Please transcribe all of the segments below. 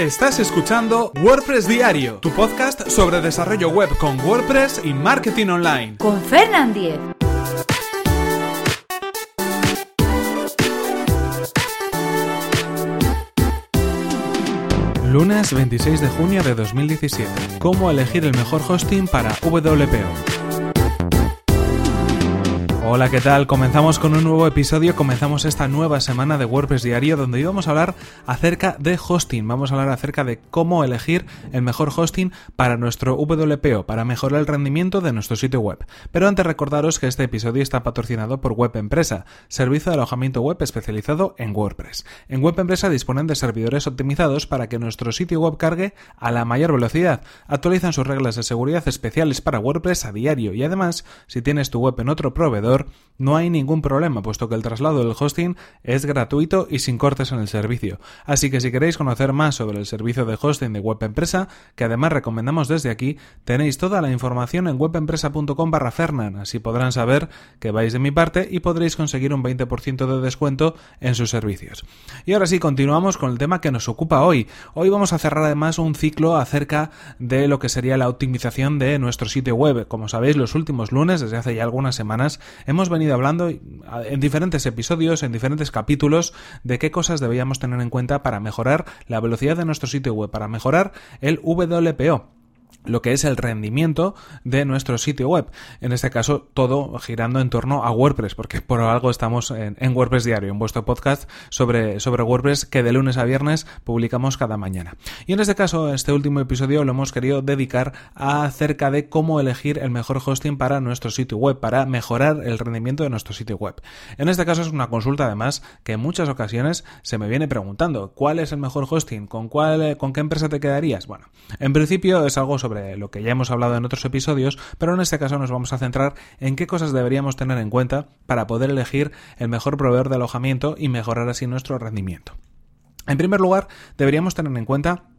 Estás escuchando WordPress Diario, tu podcast sobre desarrollo web con WordPress y marketing online. Con Fernand Diez. Lunes 26 de junio de 2017. ¿Cómo elegir el mejor hosting para WPO? Hola, ¿qué tal? Comenzamos con un nuevo episodio, comenzamos esta nueva semana de WordPress Diario donde íbamos a hablar acerca de hosting, vamos a hablar acerca de cómo elegir el mejor hosting para nuestro WPO, para mejorar el rendimiento de nuestro sitio web. Pero antes recordaros que este episodio está patrocinado por Web Empresa, servicio de alojamiento web especializado en WordPress. En Web Empresa disponen de servidores optimizados para que nuestro sitio web cargue a la mayor velocidad, actualizan sus reglas de seguridad especiales para WordPress a diario y además, si tienes tu web en otro proveedor, no hay ningún problema, puesto que el traslado del hosting es gratuito y sin cortes en el servicio. Así que si queréis conocer más sobre el servicio de hosting de Web Empresa, que además recomendamos desde aquí, tenéis toda la información en webempresa.com barra Fernan, así podrán saber que vais de mi parte y podréis conseguir un 20% de descuento en sus servicios. Y ahora sí, continuamos con el tema que nos ocupa hoy. Hoy vamos a cerrar además un ciclo acerca de lo que sería la optimización de nuestro sitio web. Como sabéis, los últimos lunes, desde hace ya algunas semanas, hemos venido hablando en diferentes episodios, en diferentes capítulos, de qué cosas deberíamos tener en cuenta para mejorar la velocidad de nuestro sitio web, para mejorar el WPO lo que es el rendimiento de nuestro sitio web. En este caso, todo girando en torno a WordPress, porque por algo estamos en, WordPress Diario, en vuestro podcast sobre, sobre WordPress que de lunes a viernes publicamos cada mañana. Y en este caso, este último episodio lo hemos querido dedicar a acerca de cómo elegir el mejor hosting para nuestro sitio web, para mejorar el rendimiento de nuestro sitio web. En este caso es una consulta además que en muchas ocasiones se me viene preguntando, ¿cuál es el mejor hosting? ¿Con cuál, con qué empresa te quedarías? Bueno, en principio es algo sobre sobre lo que ya hemos hablado en otros episodios, pero en este caso nos vamos a centrar en qué cosas deberíamos tener en cuenta para poder elegir el mejor proveedor de alojamiento y mejorar así nuestro rendimiento. En primer lugar, deberíamos tener en cuenta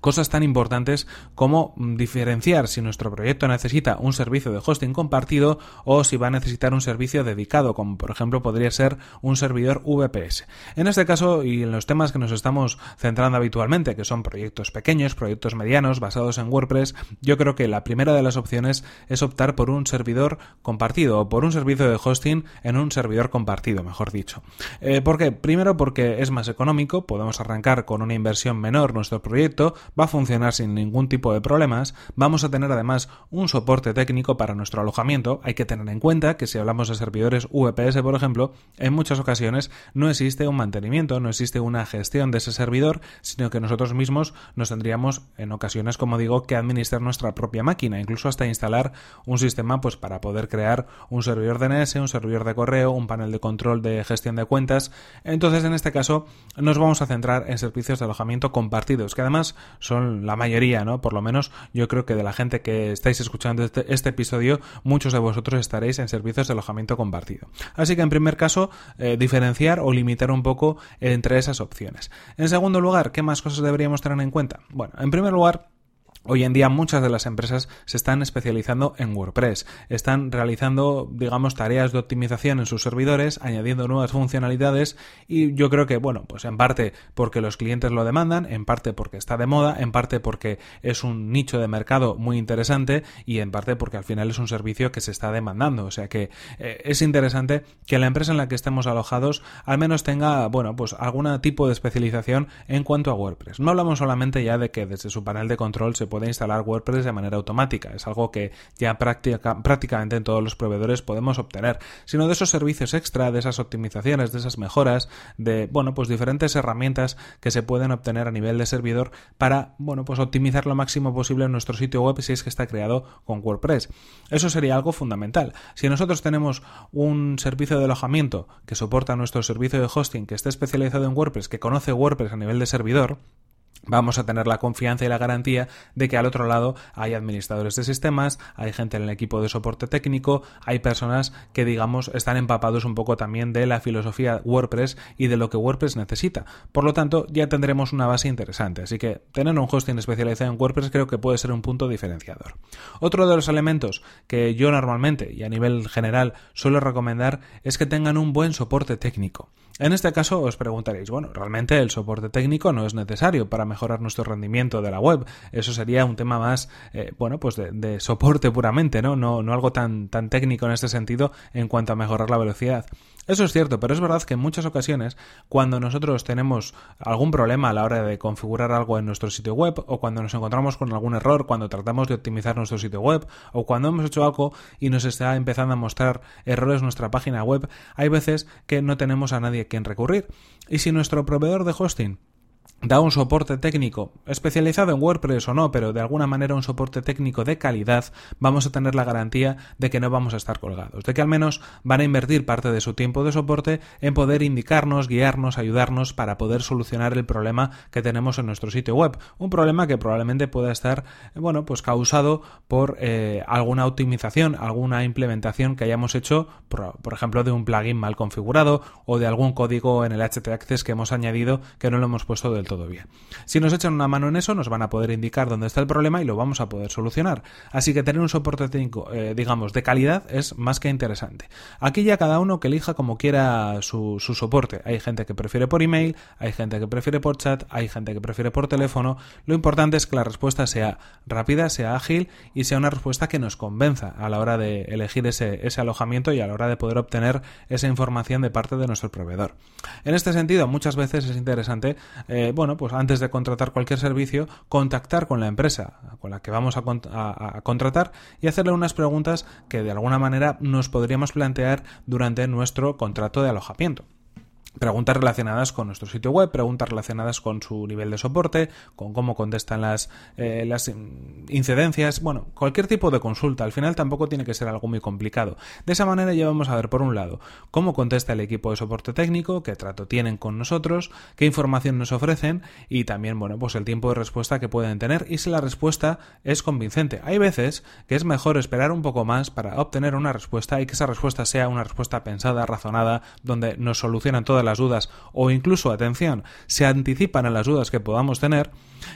Cosas tan importantes como mm, diferenciar si nuestro proyecto necesita un servicio de hosting compartido o si va a necesitar un servicio dedicado, como por ejemplo podría ser un servidor VPS. En este caso y en los temas que nos estamos centrando habitualmente, que son proyectos pequeños, proyectos medianos, basados en WordPress, yo creo que la primera de las opciones es optar por un servidor compartido o por un servicio de hosting en un servidor compartido, mejor dicho. Eh, ¿Por qué? Primero porque es más económico, podemos arrancar con una inversión menor nuestro proyecto, va a funcionar sin ningún tipo de problemas, vamos a tener además un soporte técnico para nuestro alojamiento, hay que tener en cuenta que si hablamos de servidores VPS por ejemplo, en muchas ocasiones no existe un mantenimiento, no existe una gestión de ese servidor, sino que nosotros mismos nos tendríamos en ocasiones, como digo, que administrar nuestra propia máquina, incluso hasta instalar un sistema pues para poder crear un servidor DNS, un servidor de correo, un panel de control de gestión de cuentas. Entonces, en este caso, nos vamos a centrar en servicios de alojamiento compartidos, que además son la mayoría, ¿no? Por lo menos yo creo que de la gente que estáis escuchando este, este episodio, muchos de vosotros estaréis en servicios de alojamiento compartido. Así que en primer caso, eh, diferenciar o limitar un poco entre esas opciones. En segundo lugar, ¿qué más cosas deberíamos tener en cuenta? Bueno, en primer lugar, Hoy en día muchas de las empresas se están especializando en WordPress, están realizando, digamos, tareas de optimización en sus servidores, añadiendo nuevas funcionalidades y yo creo que, bueno, pues en parte porque los clientes lo demandan, en parte porque está de moda, en parte porque es un nicho de mercado muy interesante y en parte porque al final es un servicio que se está demandando. O sea que eh, es interesante que la empresa en la que estemos alojados al menos tenga, bueno, pues algún tipo de especialización en cuanto a WordPress. No hablamos solamente ya de que desde su panel de control se puede puede instalar WordPress de manera automática. Es algo que ya prácticamente en todos los proveedores podemos obtener, sino de esos servicios extra, de esas optimizaciones, de esas mejoras, de, bueno, pues diferentes herramientas que se pueden obtener a nivel de servidor para, bueno, pues optimizar lo máximo posible nuestro sitio web si es que está creado con WordPress. Eso sería algo fundamental. Si nosotros tenemos un servicio de alojamiento que soporta nuestro servicio de hosting que esté especializado en WordPress, que conoce WordPress a nivel de servidor, vamos a tener la confianza y la garantía de que al otro lado hay administradores de sistemas, hay gente en el equipo de soporte técnico, hay personas que digamos están empapados un poco también de la filosofía WordPress y de lo que WordPress necesita. Por lo tanto, ya tendremos una base interesante, así que tener un hosting especializado en WordPress creo que puede ser un punto diferenciador. Otro de los elementos que yo normalmente y a nivel general suelo recomendar es que tengan un buen soporte técnico. En este caso os preguntaréis, bueno, realmente el soporte técnico no es necesario para mejorar nuestro rendimiento de la web. Eso sería un tema más, eh, bueno, pues de, soporte puramente, ¿no? ¿no? No algo tan, tan técnico en este sentido en cuanto a mejorar la velocidad. Eso es cierto, pero es verdad que en muchas ocasiones, cuando nosotros tenemos algún problema a la hora de configurar algo en nuestro sitio web, o cuando nos encontramos con algún error, cuando tratamos de optimizar nuestro sitio web, o cuando hemos hecho algo y nos está empezando a mostrar errores nuestra página web, hay veces que no tenemos a nadie a quien recurrir. Y si nuestro proveedor de hosting da un soporte técnico, especializado en WordPress o no, pero de alguna manera un soporte técnico de calidad, vamos a tener la garantía de que no vamos a estar colgados, de que al menos van a invertir parte de su tiempo de soporte en poder indicarnos, guiarnos, ayudarnos para poder solucionar el problema que tenemos en nuestro sitio web. Un problema que probablemente pueda estar, bueno, pues causado por eh, alguna optimización, alguna implementación que hayamos hecho, por, por ejemplo, de un plugin mal configurado o de algún código en el htaccess que hemos añadido que no lo hemos puesto del todo bien. Si nos echan una mano en eso, nos van a poder indicar dónde está el problema y lo vamos a poder solucionar. Así que tener un soporte técnico, eh, digamos, de calidad es más que interesante. Aquí ya cada uno que elija como quiera su, su soporte. Hay gente que prefiere por email, hay gente que prefiere por chat, hay gente que prefiere por teléfono. Lo importante es que la respuesta sea rápida, sea ágil y sea una respuesta que nos convenza a la hora de elegir ese, ese alojamiento y a la hora de poder obtener esa información de parte de nuestro proveedor. En este sentido, muchas veces es interesante eh, bueno, pues antes de contratar cualquier servicio, contactar con la empresa con la que vamos a, contratar y hacerle unas preguntas que de alguna manera nos podríamos plantear durante nuestro contrato de alojamiento preguntas relacionadas con nuestro sitio web, preguntas relacionadas con su nivel de soporte, con cómo contestan las, eh, las incidencias, bueno, cualquier tipo de consulta. Al final tampoco tiene que ser algo muy complicado. De esa manera ya vamos a ver, por un lado, cómo contesta el equipo de soporte técnico, qué trato tienen con nosotros, qué información nos ofrecen y también, bueno, pues el tiempo de respuesta que pueden tener y si la respuesta es convincente. Hay veces que es mejor esperar un poco más para obtener una respuesta y que esa respuesta sea una respuesta pensada, razonada, donde nos solucionan todas las dudas o incluso, atención, se anticipan a las dudas que podamos tener,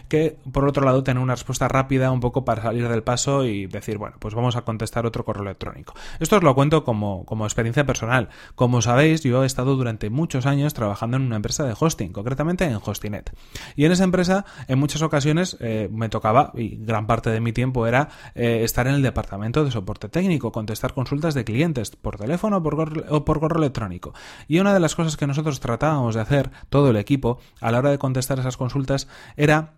que por otro lado tener una respuesta rápida un poco para salir del paso y decir, bueno, pues vamos a contestar otro correo electrónico. Esto os lo cuento como, como experiencia personal. Como sabéis, yo he estado durante muchos años trabajando en una empresa de hosting, concretamente en Hostinet. Y en esa empresa, en muchas ocasiones, eh, me tocaba, y gran parte de mi tiempo era eh, estar en el departamento de soporte técnico, contestar consultas de clientes por teléfono o por, o por correo electrónico. Y una de las cosas que nosotros tratábamos de hacer, todo el equipo, a la hora de contestar esas consultas, era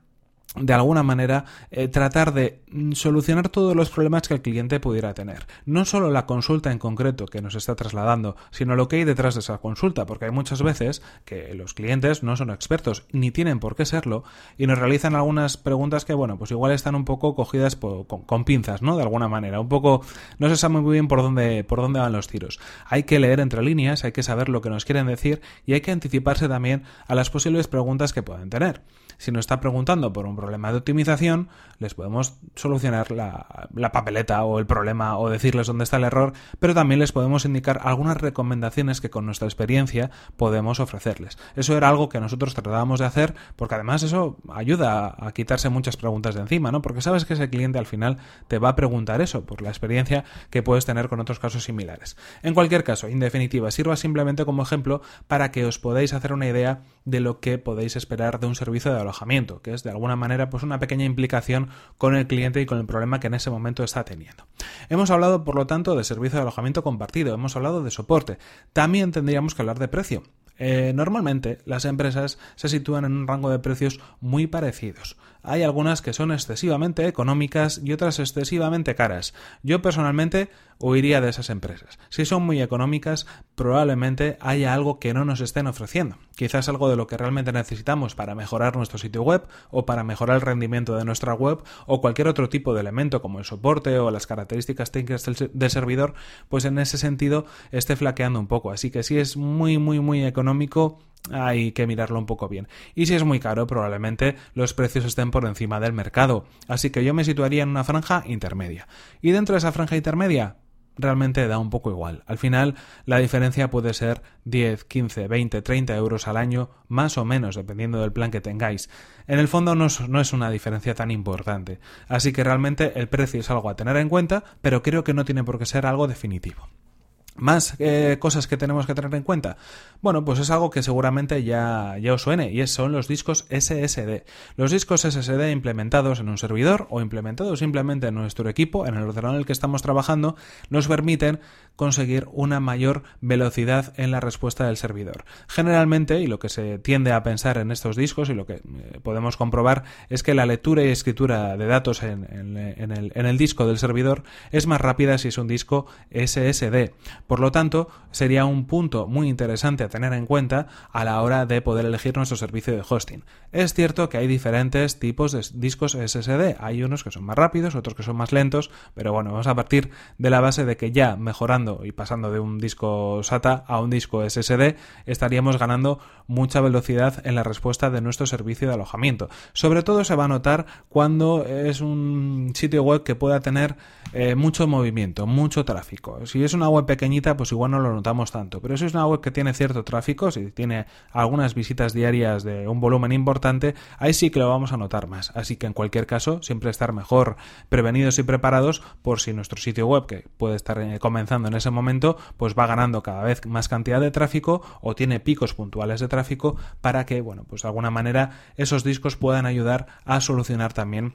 de alguna manera eh, tratar de mm, solucionar todos los problemas que el cliente pudiera tener. No solo la consulta en concreto que nos está trasladando, sino lo que hay detrás de esa consulta, porque hay muchas veces que los clientes no son expertos ni tienen por qué serlo y nos realizan algunas preguntas que, bueno, pues igual están un poco cogidas con, pinzas, ¿no? De alguna manera, un poco no se sabe muy bien por dónde por dónde van los tiros. Hay que leer entre líneas, hay que saber lo que nos quieren decir y hay que anticiparse también a las posibles preguntas que pueden tener. Si nos está preguntando por un problema de optimización, les podemos solucionar la, papeleta o el problema o decirles dónde está el error, pero también les podemos indicar algunas recomendaciones que con nuestra experiencia podemos ofrecerles. Eso era algo que nosotros tratábamos de hacer porque además eso ayuda a, quitarse muchas preguntas de encima, ¿no? Porque sabes que ese cliente al final te va a preguntar eso por la experiencia que puedes tener con otros casos similares. En cualquier caso, en definitiva, sirva simplemente como ejemplo para que os podáis hacer una idea de lo que podéis esperar de un servicio de alojamiento, que es de alguna manera pues una pequeña implicación con el cliente y con el problema que en ese momento está teniendo. Hemos hablado, por lo tanto, de servicio de alojamiento compartido, hemos hablado de soporte. También tendríamos que hablar de precio. Eh, normalmente las empresas se sitúan en un rango de precios muy parecidos. Hay algunas que son excesivamente económicas y otras excesivamente caras. Yo personalmente huiría de esas empresas. Si son muy económicas, probablemente haya algo que no nos estén ofreciendo. Quizás algo de lo que realmente necesitamos para mejorar nuestro sitio web o para mejorar el rendimiento de nuestra web o cualquier otro tipo de elemento como el soporte o las características técnicas del, servidor, pues en ese sentido esté flaqueando un poco. Así que si es muy, muy, muy económico, hay que mirarlo un poco bien. Y si es muy caro, probablemente los precios estén por encima del mercado. Así que yo me situaría en una franja intermedia. Y dentro de esa franja intermedia, realmente da un poco igual. Al final, la diferencia puede ser 10, 15, 20, 30 euros al año, más o menos, dependiendo del plan que tengáis. En el fondo no es, no es, una diferencia tan importante. Así que realmente el precio es algo a tener en cuenta, pero creo que no tiene por qué ser algo definitivo. Más eh, cosas que tenemos que tener en cuenta. Bueno, pues es algo que seguramente ya, ya os suene y son los discos SSD. Los discos SSD implementados en un servidor o implementados simplemente en nuestro equipo, en el ordenador en el que estamos trabajando, nos permiten conseguir una mayor velocidad en la respuesta del servidor. Generalmente, y lo que se tiende a pensar en estos discos y lo que eh, podemos comprobar es que la lectura y escritura de datos en, el, en el disco del servidor es más rápida si es un disco SSD. Por lo tanto, sería un punto muy interesante a tener en cuenta a la hora de poder elegir nuestro servicio de hosting. Es cierto que hay diferentes tipos de discos SSD. Hay unos que son más rápidos, otros que son más lentos, pero bueno, vamos a partir de la base de que ya mejorando y pasando de un disco SATA a un disco SSD, estaríamos ganando mucha velocidad en la respuesta de nuestro servicio de alojamiento. Sobre todo se va a notar cuando es un sitio web que pueda tener eh, mucho movimiento, mucho tráfico. Si es una web pues igual no lo notamos tanto. Pero si es una web que tiene cierto tráfico, si tiene algunas visitas diarias de un volumen importante, ahí sí que lo vamos a notar más. Así que en cualquier caso, siempre estar mejor prevenidos y preparados por si nuestro sitio web, que puede estar eh, comenzando en ese momento, pues va ganando cada vez más cantidad de tráfico o tiene picos puntuales de tráfico para que, bueno, pues de alguna manera esos discos puedan ayudar a solucionar también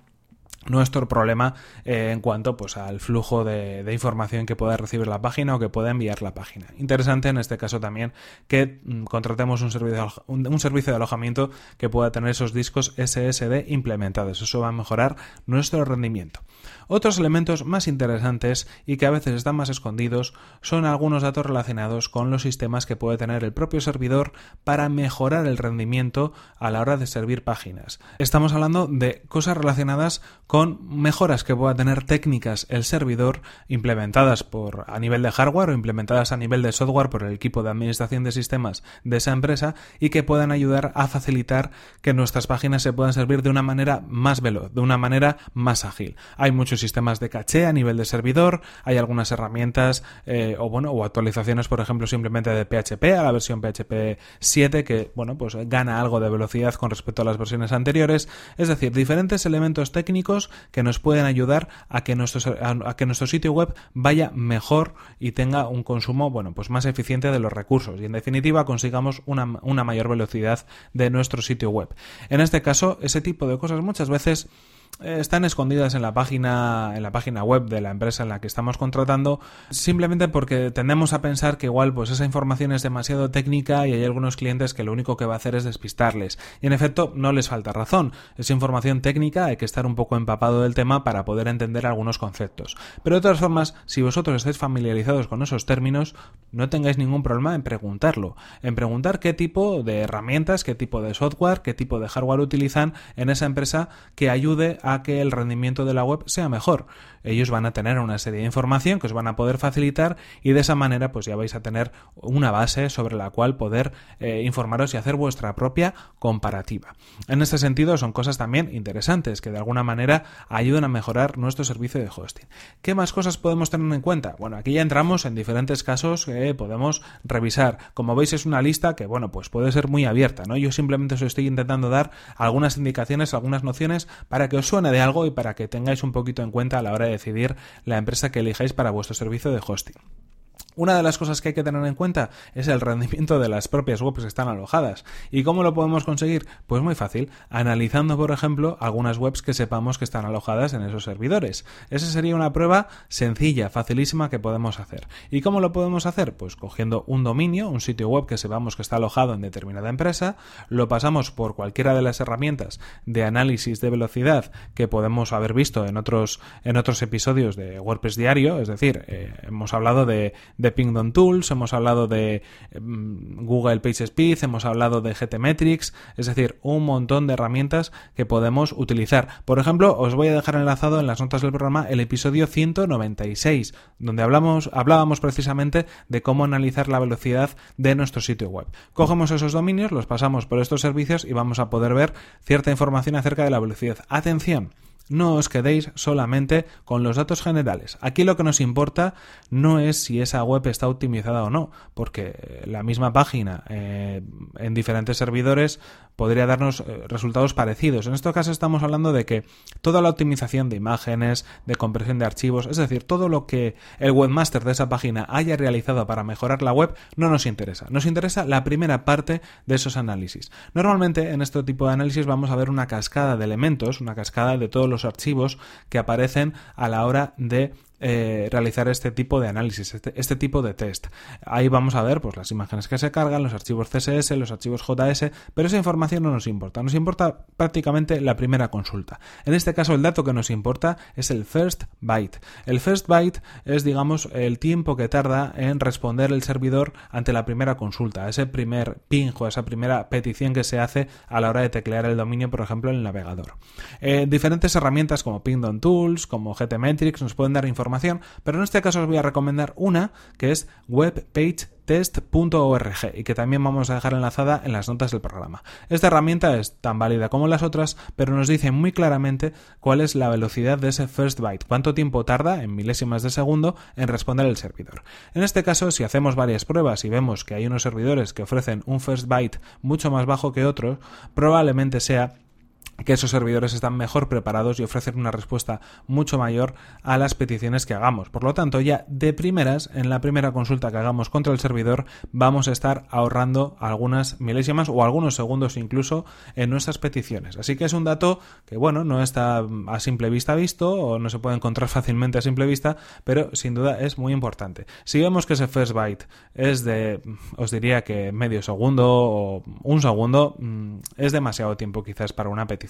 nuestro problema eh, en cuanto pues al flujo de, información que pueda recibir la página o que pueda enviar la página. Interesante en este caso también que mm, contratemos un servicio, un, servicio de alojamiento que pueda tener esos discos SSD implementados. Eso va a mejorar nuestro rendimiento. Otros elementos más interesantes y que a veces están más escondidos son algunos datos relacionados con los sistemas que puede tener el propio servidor para mejorar el rendimiento a la hora de servir páginas. Estamos hablando de cosas relacionadas con mejoras que pueda tener técnicas el servidor implementadas por a nivel de hardware o implementadas a nivel de software por el equipo de administración de sistemas de esa empresa y que puedan ayudar a facilitar que nuestras páginas se puedan servir de una manera más veloz, de una manera más ágil. Hay muchos sistemas de caché a nivel de servidor, hay algunas herramientas eh, o bueno, o actualizaciones, por ejemplo, simplemente de PHP a la versión PHP 7 que bueno, pues gana algo de velocidad con respecto a las versiones anteriores, es decir, diferentes elementos técnicos que nos pueden ayudar a que nuestro, a, que nuestro sitio web vaya mejor y tenga un consumo, bueno, pues más eficiente de los recursos y en definitiva consigamos una, una mayor velocidad de nuestro sitio web. En este caso, ese tipo de cosas muchas veces están escondidas en la página en la página web de la empresa en la que estamos contratando simplemente porque tendemos a pensar que igual pues esa información es demasiado técnica y hay algunos clientes que lo único que va a hacer es despistarles. Y en efecto no les falta razón. Es información técnica hay que estar un poco empapado del tema para poder entender algunos conceptos. Pero de todas formas si vosotros estáis familiarizados con esos términos no tengáis ningún problema en preguntarlo. En preguntar qué tipo de herramientas qué tipo de software qué tipo de hardware utilizan en esa empresa que ayude a que el rendimiento de la web sea mejor. Ellos van a tener una serie de información que os van a poder facilitar y de esa manera pues ya vais a tener una base sobre la cual poder eh, informaros y hacer vuestra propia comparativa. En este sentido son cosas también interesantes que de alguna manera ayudan a mejorar nuestro servicio de hosting. ¿Qué más cosas podemos tener en cuenta? Bueno, aquí ya entramos en diferentes casos que podemos revisar. Como veis es una lista que bueno pues puede ser muy abierta, ¿no? Yo simplemente os estoy intentando dar algunas indicaciones, algunas nociones para que os suene de algo y para que tengáis un poquito en cuenta a la hora de decidir la empresa que elijáis para vuestro servicio de hosting. Una de las cosas que hay que tener en cuenta es el rendimiento de las propias webs que están alojadas. ¿Y cómo lo podemos conseguir? Pues muy fácil, analizando, por ejemplo, algunas webs que sepamos que están alojadas en esos servidores. Esa sería una prueba sencilla, facilísima que podemos hacer. ¿Y cómo lo podemos hacer? Pues cogiendo un dominio, un sitio web que sepamos que está alojado en determinada empresa, lo pasamos por cualquiera de las herramientas de análisis de velocidad que podemos haber visto en otros, en otros episodios de WordPress Diario, es decir, eh, hemos hablado de de Pingdom Tools, hemos hablado de mm, Google PageSpeed, hemos hablado de GTmetrix, es decir, un montón de herramientas que podemos utilizar. Por ejemplo, os voy a dejar enlazado en las notas del programa el episodio 196, donde hablamos, hablábamos precisamente de cómo analizar la velocidad de nuestro sitio web. Cogemos esos dominios, los pasamos por estos servicios y vamos a poder ver cierta información acerca de la velocidad. Atención, no os quedéis solamente con los datos generales. Aquí lo que nos importa no es si esa web está optimizada o no, porque la misma página eh, en diferentes servidores podría darnos eh, resultados parecidos. En este caso estamos hablando de que toda la optimización de imágenes, de compresión de archivos, es decir, todo lo que el webmaster de esa página haya realizado para mejorar la web no nos interesa. Nos interesa la primera parte de esos análisis. Normalmente en este tipo de análisis vamos a ver una cascada de elementos, una cascada de todos los archivos que aparecen a la hora de eh, realizar este tipo de análisis, este, este, tipo de test. Ahí vamos a ver pues, las imágenes que se cargan, los archivos CSS, los archivos JS, pero esa información no nos importa. Nos importa prácticamente la primera consulta. En este caso, el dato que nos importa es el first byte. El first byte es, digamos, el tiempo que tarda en responder el servidor ante la primera consulta, ese primer ping o esa primera petición que se hace a la hora de teclear el dominio, por ejemplo, en el navegador. Eh, diferentes herramientas como Pingdom Tools, como GTmetrix, nos pueden dar información pero en este caso os voy a recomendar una que es webpagetest.org y que también vamos a dejar enlazada en las notas del programa. Esta herramienta es tan válida como las otras, pero nos dice muy claramente cuál es la velocidad de ese first byte, cuánto tiempo tarda en milésimas de segundo en responder el servidor. En este caso, si hacemos varias pruebas y vemos que hay unos servidores que ofrecen un first byte mucho más bajo que otros, probablemente sea que esos servidores están mejor preparados y ofrecen una respuesta mucho mayor a las peticiones que hagamos. Por lo tanto, ya de primeras, en la primera consulta que hagamos contra el servidor, vamos a estar ahorrando algunas milésimas o algunos segundos incluso en nuestras peticiones. Así que es un dato que, bueno, no está a simple vista visto o no se puede encontrar fácilmente a simple vista, pero sin duda es muy importante. Si vemos que ese first byte es de, os diría que medio segundo o un segundo, mm, es demasiado tiempo quizás para una petición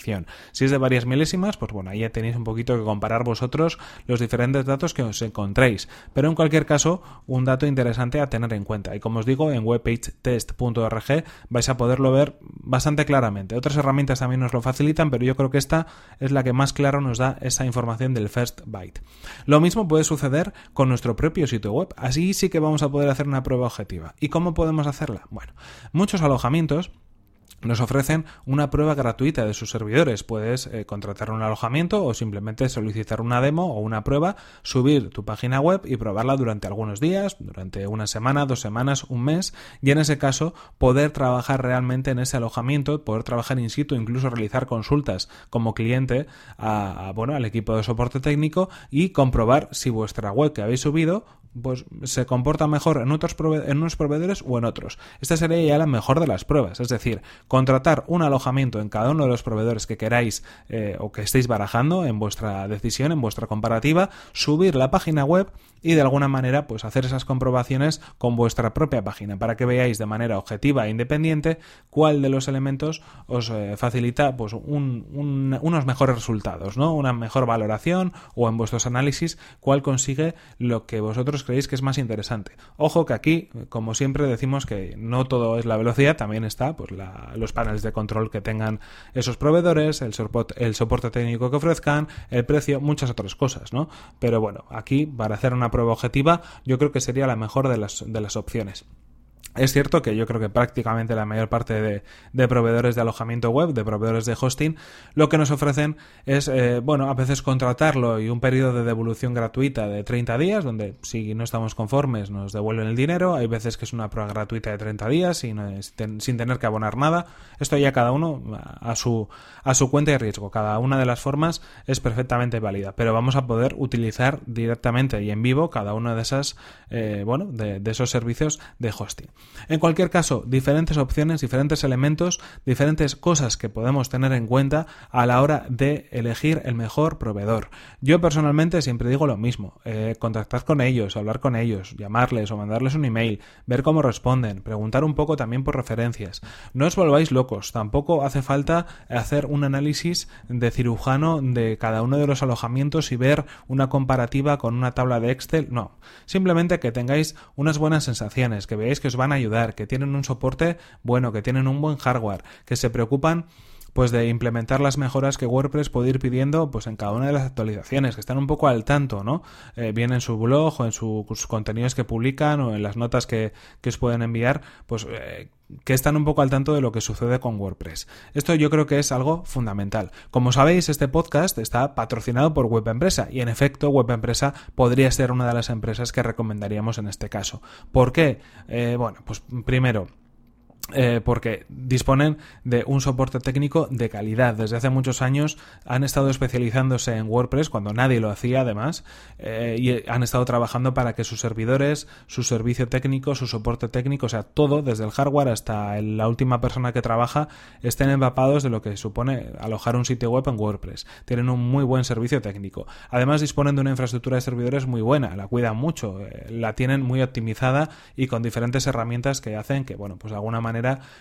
si es de varias milésimas, pues bueno, ahí ya tenéis un poquito que comparar vosotros los diferentes datos que os encontréis. Pero en cualquier caso, un dato interesante a tener en cuenta. Y como os digo, en webpagetest.org vais a poderlo ver bastante claramente. Otras herramientas también nos lo facilitan, pero yo creo que esta es la que más claro nos da esa información del first byte. Lo mismo puede suceder con nuestro propio sitio web. Así sí que vamos a poder hacer una prueba objetiva. ¿Y cómo podemos hacerla? Bueno, muchos alojamientos nos ofrecen una prueba gratuita de sus servidores. Puedes eh, contratar un alojamiento o simplemente solicitar una demo o una prueba, subir tu página web y probarla durante algunos días, durante una semana, dos semanas, un mes y en ese caso poder trabajar realmente en ese alojamiento, poder trabajar in situ, incluso realizar consultas como cliente a, bueno, al equipo de soporte técnico y comprobar si vuestra web que habéis subido pues se comporta mejor en otros en unos proveedores o en otros. Esta sería ya la mejor de las pruebas, es decir, contratar un alojamiento en cada uno de los proveedores que queráis eh, o que estéis barajando en vuestra decisión, en vuestra comparativa, subir la página web y de alguna manera pues hacer esas comprobaciones con vuestra propia página para que veáis de manera objetiva e independiente cuál de los elementos os eh, facilita pues unos mejores resultados, ¿no? Una mejor valoración o en vuestros análisis cuál consigue lo que vosotros creéis que es más interesante. Ojo que aquí, como siempre decimos que no todo es la velocidad, también está pues los paneles de control que tengan esos proveedores, el soporte, técnico que ofrezcan, el precio, muchas otras cosas, ¿no? Pero bueno, aquí para hacer una prueba objetiva, yo creo que sería la mejor de las opciones. Es cierto que yo creo que prácticamente la mayor parte de, proveedores de alojamiento web, de proveedores de hosting, lo que nos ofrecen es, eh, bueno, a veces contratarlo y un periodo de devolución gratuita de 30 días, donde si no estamos conformes nos devuelven el dinero. Hay veces que es una prueba gratuita de 30 días sin, sin tener que abonar nada. Esto ya cada uno a su, a su cuenta y riesgo. Cada una de las formas es perfectamente válida, pero vamos a poder utilizar directamente y en vivo cada una de esas, eh, bueno, de esos servicios de hosting. En cualquier caso, diferentes opciones, diferentes elementos, diferentes cosas que podemos tener en cuenta a la hora de elegir el mejor proveedor. Yo personalmente siempre digo lo mismo, eh, contactar con ellos, hablar con ellos, llamarles o mandarles un email, ver cómo responden, preguntar un poco también por referencias. No os volváis locos, tampoco hace falta hacer un análisis de cirujano de cada uno de los alojamientos y ver una comparativa con una tabla de Excel, no, simplemente que tengáis unas buenas sensaciones, que veáis que os van a ayudar, que tienen un soporte bueno, que tienen un buen hardware, que se preocupan pues de implementar las mejoras que WordPress puede ir pidiendo pues en cada una de las actualizaciones, que están un poco al tanto, ¿no? Eh, bien en su blog o en sus contenidos que publican o en las notas que, que os pueden enviar, pues eh, que están un poco al tanto de lo que sucede con WordPress. Esto yo creo que es algo fundamental. Como sabéis, este podcast está patrocinado por Web Empresa y en efecto Web Empresa podría ser una de las empresas que recomendaríamos en este caso. ¿Por qué? Eh, bueno, pues primero, eh, porque disponen de un soporte técnico de calidad. Desde hace muchos años han estado especializándose en WordPress, cuando nadie lo hacía además, eh, y han estado trabajando para que sus servidores, su servicio técnico, su soporte técnico, o sea, todo, desde el hardware hasta la última persona que trabaja, estén empapados de lo que supone alojar un sitio web en WordPress. Tienen un muy buen servicio técnico. Además, disponen de una infraestructura de servidores muy buena, la cuidan mucho, eh, la tienen muy optimizada y con diferentes herramientas que hacen que, bueno, pues de alguna manera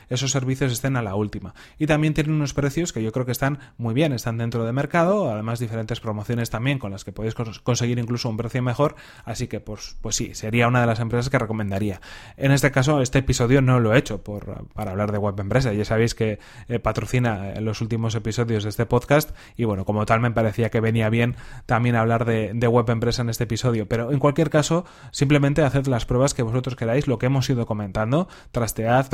esos servicios estén a la última. Y también tienen unos precios que yo creo que están muy bien, están dentro de mercado, además diferentes promociones también con las que podéis conseguir incluso un precio mejor, así que pues, pues sí, sería una de las empresas que recomendaría. En este caso, este episodio no lo he hecho por, para hablar de web empresa, ya sabéis que eh, patrocina en los últimos episodios de este podcast y bueno, como tal me parecía que venía bien también hablar de, de web empresa en este episodio, pero en cualquier caso, simplemente haced las pruebas que vosotros queráis, lo que hemos ido comentando, trastead,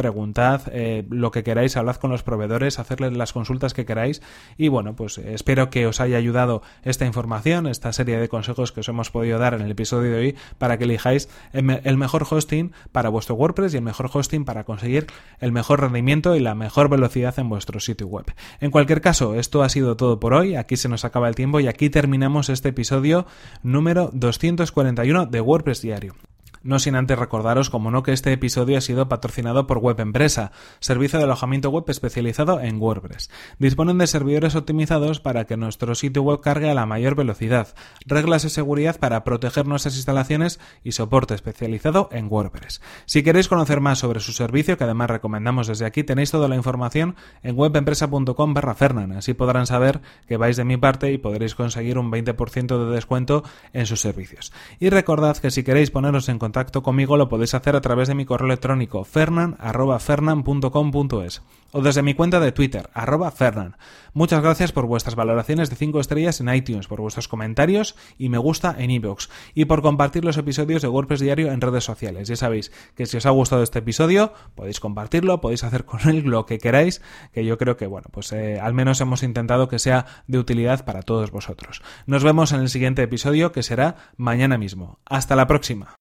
eh, lo que queráis, hablad con los proveedores, hacerles las consultas que queráis y bueno, pues espero que os haya ayudado esta información, esta serie de consejos que os hemos podido dar en el episodio de hoy para que elijáis el mejor hosting para vuestro WordPress y el mejor hosting para conseguir el mejor rendimiento y la mejor velocidad en vuestro sitio web. En cualquier caso, esto ha sido todo por hoy, aquí se nos acaba el tiempo y aquí terminamos este episodio número 241 de WordPress Diario. No sin antes recordaros, como no, que este episodio ha sido patrocinado por Web Empresa, servicio de alojamiento web especializado en WordPress. Disponen de servidores optimizados para que nuestro sitio web cargue a la mayor velocidad, reglas de seguridad para proteger nuestras instalaciones y soporte especializado en WordPress. Si queréis conocer más sobre su servicio, que además recomendamos desde aquí, tenéis toda la información en webempresa.com barra Fernan. Así podrán saber que vais de mi parte y podréis conseguir un 20% de descuento en sus servicios. Y recordad que si queréis poneros en contacto contacto conmigo lo podéis hacer a través de mi correo electrónico fernan.fernan.com.es o desde mi cuenta de Twitter, arroba Fernan. Muchas gracias por vuestras valoraciones de 5 estrellas en iTunes, por vuestros comentarios y me gusta en iVoox y por compartir los episodios de WordPress Diario en redes sociales. Ya sabéis que si os ha gustado este episodio, podéis compartirlo, podéis hacer con él lo que queráis, que yo creo que, bueno, pues eh, al menos hemos intentado que sea de utilidad para todos vosotros. Nos vemos en el siguiente episodio que será mañana mismo. Hasta la próxima.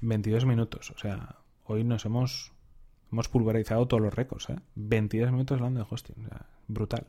22 minutos. O sea, hoy nos hemos, hemos pulverizado todos los récords. ¿eh? 22 minutos hablando de hosting. O sea, brutal.